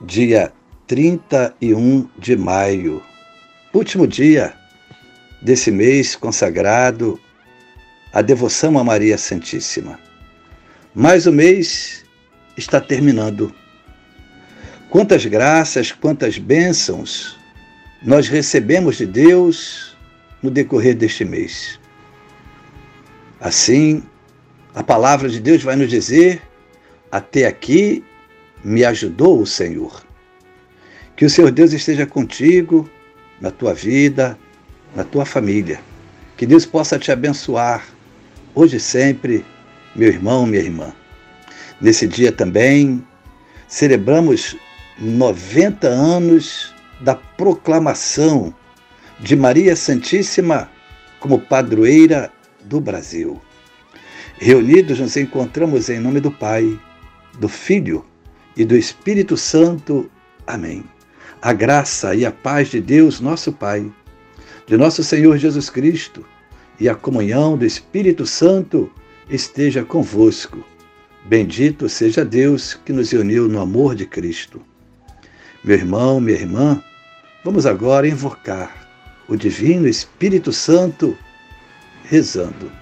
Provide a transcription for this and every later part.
dia 31 de maio, último dia desse mês consagrado à devoção a Maria Santíssima. Mas o mês está terminando. Quantas graças, quantas bênçãos nós recebemos de Deus no decorrer deste mês. Assim, a palavra de Deus vai nos dizer até aqui me ajudou o Senhor. Que o Senhor Deus esteja contigo, na tua vida, na tua família. Que Deus possa te abençoar, hoje e sempre, meu irmão, minha irmã. Nesse dia também, celebramos 90 anos da proclamação de Maria Santíssima como padroeira do Brasil. Reunidos, nos encontramos em nome do Pai do Filho e do Espírito Santo. Amém. A graça e a paz de Deus, nosso Pai, de nosso Senhor Jesus Cristo e a comunhão do Espírito Santo esteja convosco. Bendito seja Deus que nos uniu no amor de Cristo. Meu irmão, minha irmã, vamos agora invocar o Divino Espírito Santo, rezando.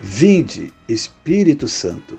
Vinde, Espírito Santo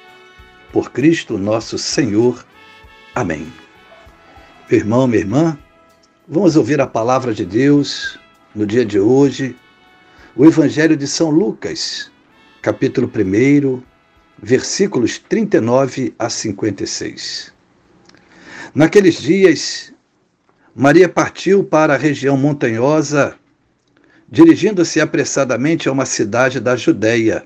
por Cristo nosso Senhor. Amém. Meu irmão, minha irmã, vamos ouvir a palavra de Deus no dia de hoje, o Evangelho de São Lucas, capítulo 1, versículos 39 a 56. Naqueles dias, Maria partiu para a região montanhosa, dirigindo-se apressadamente a uma cidade da Judéia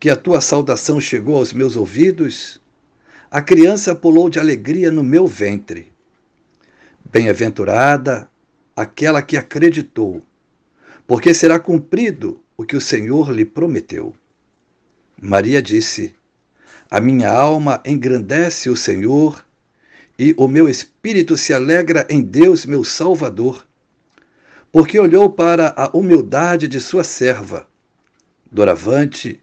que a tua saudação chegou aos meus ouvidos, a criança pulou de alegria no meu ventre. Bem-aventurada aquela que acreditou, porque será cumprido o que o Senhor lhe prometeu. Maria disse: A minha alma engrandece o Senhor, e o meu espírito se alegra em Deus, meu Salvador, porque olhou para a humildade de sua serva. Doravante,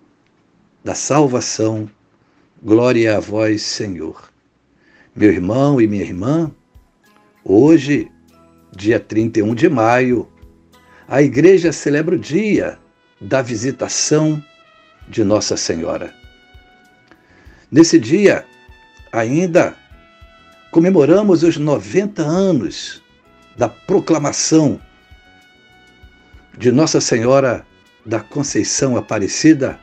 da salvação. Glória a vós, Senhor. Meu irmão e minha irmã, Hoje, dia 31 de maio, a igreja celebra o dia da visitação de Nossa Senhora. Nesse dia, ainda comemoramos os 90 anos da proclamação de Nossa Senhora da Conceição Aparecida,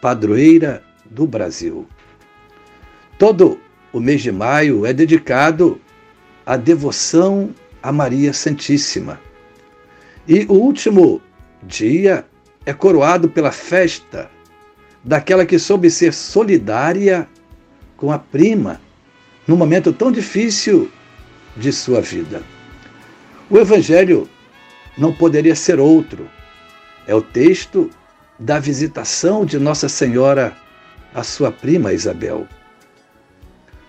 padroeira do Brasil. Todo o mês de maio é dedicado à devoção a Maria Santíssima. E o último dia é coroado pela festa daquela que soube ser solidária com a prima num momento tão difícil de sua vida. O Evangelho não poderia ser outro. É o texto da visitação de Nossa Senhora à sua prima Isabel.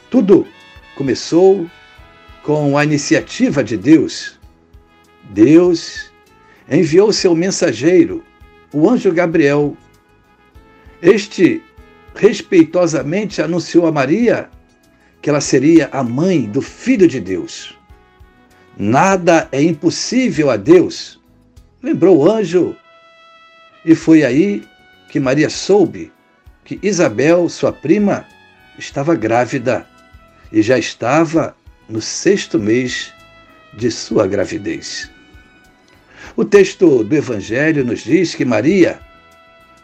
Tudo começou com a iniciativa de Deus. Deus enviou seu mensageiro, o anjo Gabriel. Este respeitosamente anunciou a Maria que ela seria a mãe do Filho de Deus. Nada é impossível a Deus, lembrou o anjo. E foi aí que Maria soube que Isabel, sua prima, estava grávida e já estava no sexto mês de sua gravidez. O texto do Evangelho nos diz que Maria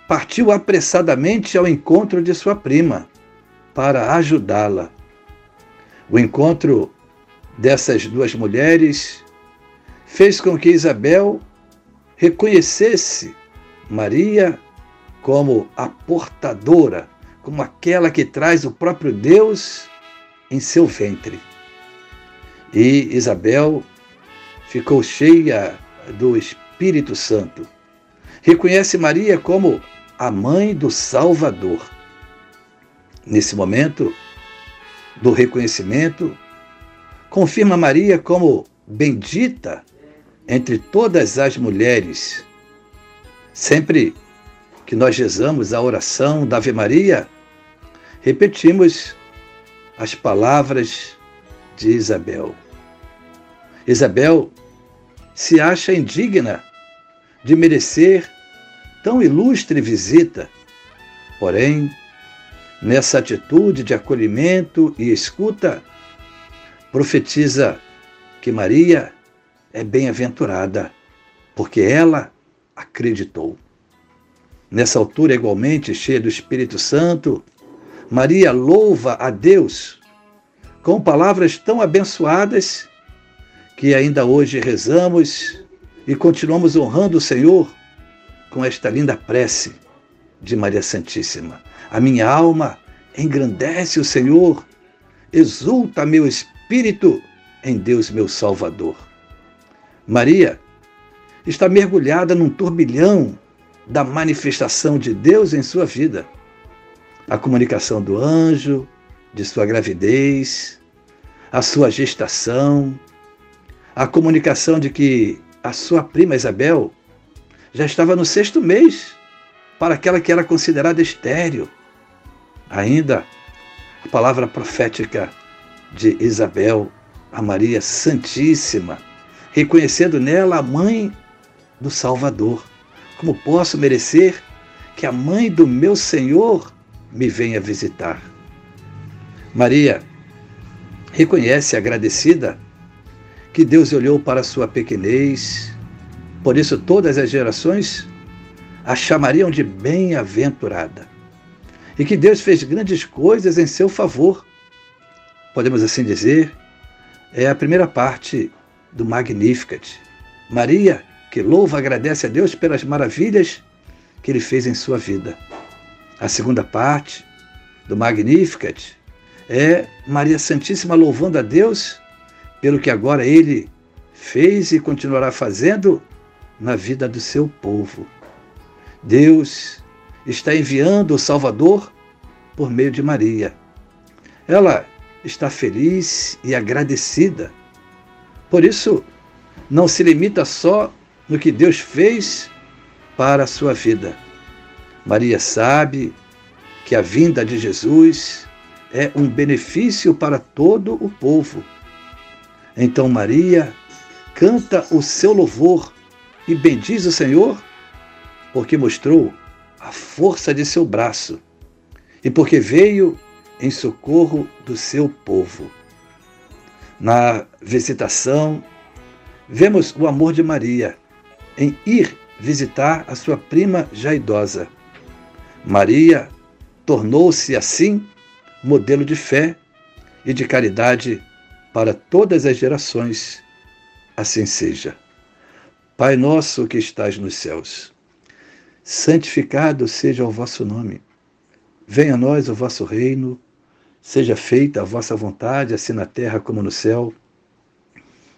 partiu apressadamente ao encontro de sua prima para ajudá-la. O encontro dessas duas mulheres fez com que Isabel reconhecesse Maria como a portadora, como aquela que traz o próprio Deus em seu ventre. E Isabel ficou cheia do Espírito Santo. Reconhece Maria como a mãe do Salvador. Nesse momento do reconhecimento, confirma Maria como bendita entre todas as mulheres. Sempre que nós rezamos a oração da Ave Maria, repetimos as palavras de Isabel. Isabel se acha indigna de merecer tão ilustre visita, porém, nessa atitude de acolhimento e escuta, profetiza que Maria é bem-aventurada, porque ela acreditou. Nessa altura, igualmente cheia do Espírito Santo, Maria louva a Deus com palavras tão abençoadas que ainda hoje rezamos e continuamos honrando o Senhor com esta linda prece de Maria Santíssima. A minha alma engrandece o Senhor, exulta meu espírito em Deus meu Salvador. Maria está mergulhada num turbilhão da manifestação de Deus em sua vida. A comunicação do anjo, de sua gravidez, a sua gestação, a comunicação de que a sua prima Isabel já estava no sexto mês para aquela que era considerada estéril. Ainda a palavra profética de Isabel, a Maria Santíssima, reconhecendo nela a mãe do Salvador. Como posso merecer que a mãe do meu Senhor me venha visitar? Maria reconhece agradecida que Deus olhou para sua pequenez, por isso todas as gerações a chamariam de bem-aventurada. E que Deus fez grandes coisas em seu favor podemos assim dizer, é a primeira parte do Magnificat. Maria, que louva agradece a Deus pelas maravilhas que ele fez em sua vida. A segunda parte do Magnificat é Maria Santíssima louvando a Deus pelo que agora ele fez e continuará fazendo na vida do seu povo. Deus está enviando o Salvador por meio de Maria. Ela está feliz e agradecida. Por isso, não se limita só no que Deus fez para a sua vida. Maria sabe que a vinda de Jesus é um benefício para todo o povo. Então Maria canta o seu louvor e bendiz o Senhor, porque mostrou a força de seu braço e porque veio em socorro do seu povo. Na visitação, vemos o amor de Maria em ir visitar a sua prima já idosa. Maria tornou-se assim modelo de fé e de caridade para todas as gerações. Assim seja. Pai nosso que estás nos céus, santificado seja o vosso nome. Venha a nós o vosso reino, seja feita a vossa vontade, assim na terra como no céu.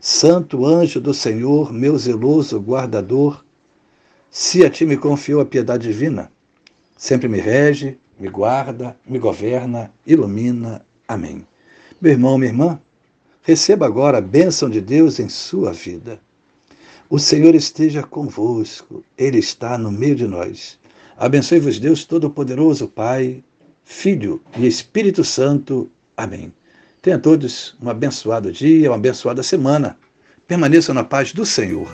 Santo anjo do Senhor, meu zeloso guardador, se a ti me confiou a piedade divina, sempre me rege, me guarda, me governa, ilumina. Amém. Meu irmão, minha irmã, receba agora a bênção de Deus em sua vida. O Senhor esteja convosco, Ele está no meio de nós. Abençoe-vos, Deus Todo-Poderoso, Pai, Filho e Espírito Santo. Amém. Tenha todos um abençoado dia, uma abençoada semana. Permaneçam na paz do Senhor.